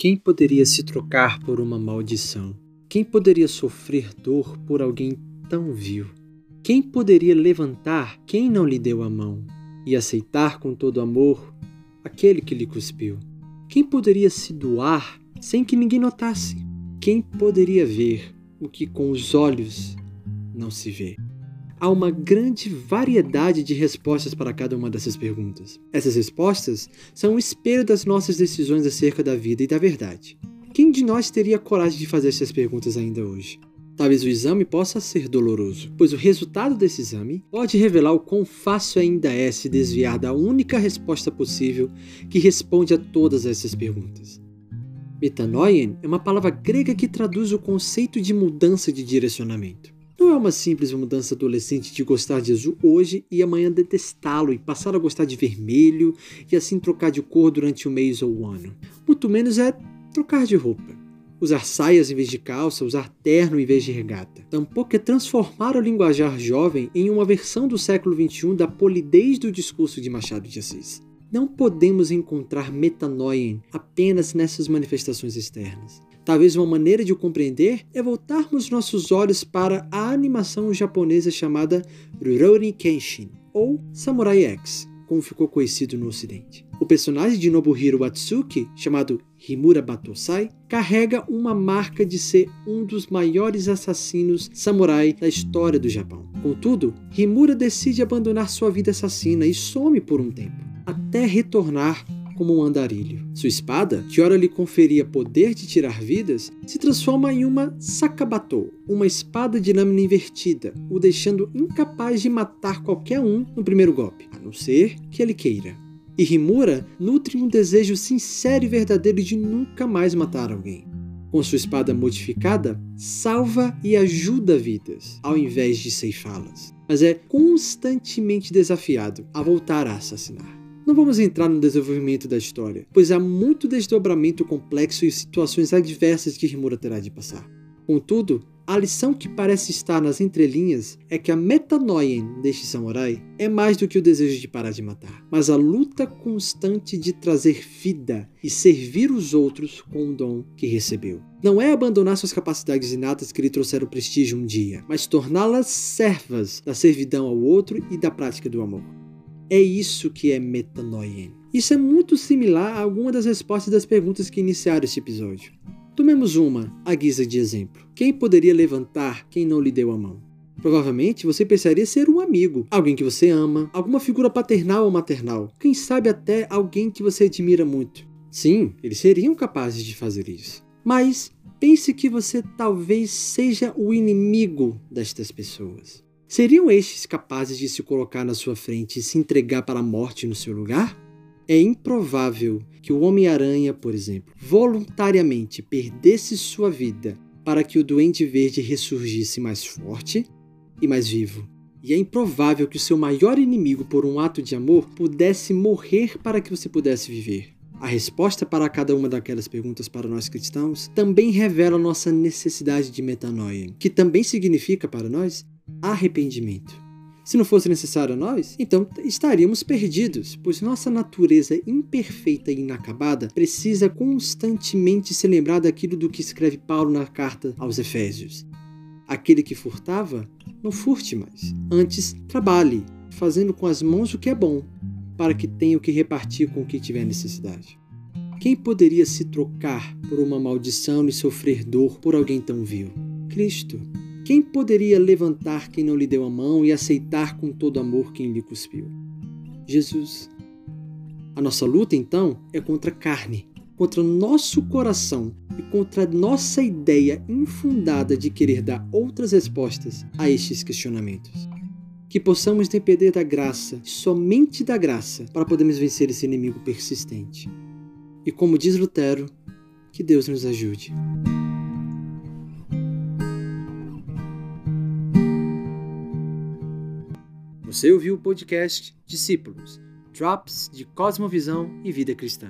Quem poderia se trocar por uma maldição? Quem poderia sofrer dor por alguém tão vil? Quem poderia levantar quem não lhe deu a mão e aceitar com todo amor aquele que lhe cuspiu? Quem poderia se doar sem que ninguém notasse? Quem poderia ver o que com os olhos não se vê? Há uma grande variedade de respostas para cada uma dessas perguntas. Essas respostas são um espelho das nossas decisões acerca da vida e da verdade. Quem de nós teria coragem de fazer essas perguntas ainda hoje? Talvez o exame possa ser doloroso, pois o resultado desse exame pode revelar o quão fácil ainda é se desviar da única resposta possível que responde a todas essas perguntas. Metanoien é uma palavra grega que traduz o conceito de mudança de direcionamento. Não é uma simples mudança adolescente de gostar de azul hoje e amanhã detestá-lo e passar a gostar de vermelho e assim trocar de cor durante o mês ou o ano. Muito menos é trocar de roupa. Usar saias em vez de calça, usar terno em vez de regata. Tampouco é transformar o linguajar jovem em uma versão do século XXI da polidez do discurso de Machado de Assis. Não podemos encontrar metanoien apenas nessas manifestações externas. Talvez uma maneira de o compreender é voltarmos nossos olhos para a animação japonesa chamada Rurouni Kenshin, ou Samurai X, como ficou conhecido no ocidente. O personagem de Nobuhiro Watsuki, chamado Himura Batosai, carrega uma marca de ser um dos maiores assassinos samurai da história do Japão. Contudo, Himura decide abandonar sua vida assassina e some por um tempo, até retornar como um andarilho. Sua espada, que ora lhe conferia poder de tirar vidas, se transforma em uma sakabatou, uma espada de lâmina invertida, o deixando incapaz de matar qualquer um no primeiro golpe, a não ser que ele queira. E Rimura nutre um desejo sincero e verdadeiro de nunca mais matar alguém. Com sua espada modificada, salva e ajuda vidas, ao invés de ceifá-las. Mas é constantemente desafiado a voltar a assassinar. Não vamos entrar no desenvolvimento da história, pois há muito desdobramento complexo e situações adversas que Rimura terá de passar. Contudo, a lição que parece estar nas entrelinhas é que a metanoien deste samurai é mais do que o desejo de parar de matar, mas a luta constante de trazer vida e servir os outros com o dom que recebeu. Não é abandonar suas capacidades inatas que lhe trouxeram prestígio um dia, mas torná-las servas da servidão ao outro e da prática do amor. É isso que é metanoia. Isso é muito similar a alguma das respostas das perguntas que iniciaram este episódio. Tomemos uma, à guisa de exemplo. Quem poderia levantar quem não lhe deu a mão? Provavelmente você pensaria ser um amigo, alguém que você ama, alguma figura paternal ou maternal, quem sabe até alguém que você admira muito. Sim, eles seriam capazes de fazer isso. Mas pense que você talvez seja o inimigo destas pessoas. Seriam estes capazes de se colocar na sua frente e se entregar para a morte no seu lugar? É improvável que o Homem-Aranha, por exemplo, voluntariamente perdesse sua vida para que o Duende Verde ressurgisse mais forte e mais vivo. E é improvável que o seu maior inimigo, por um ato de amor, pudesse morrer para que você pudesse viver. A resposta para cada uma daquelas perguntas para nós cristãos também revela nossa necessidade de metanoia, que também significa para nós arrependimento. Se não fosse necessário a nós, então estaríamos perdidos, pois nossa natureza imperfeita e inacabada precisa constantemente se lembrar daquilo do que escreve Paulo na carta aos Efésios. Aquele que furtava, não furte mais. Antes, trabalhe, fazendo com as mãos o que é bom, para que tenha o que repartir com o que tiver necessidade. Quem poderia se trocar por uma maldição e sofrer dor por alguém tão vil? Cristo. Quem poderia levantar quem não lhe deu a mão e aceitar com todo amor quem lhe cuspiu? Jesus. A nossa luta, então, é contra a carne, contra nosso coração e contra nossa ideia infundada de querer dar outras respostas a estes questionamentos. Que possamos depender da graça, somente da graça, para podermos vencer esse inimigo persistente. E como diz Lutero, que Deus nos ajude. Você ouviu o podcast Discípulos, Drops de Cosmovisão e Vida Cristã.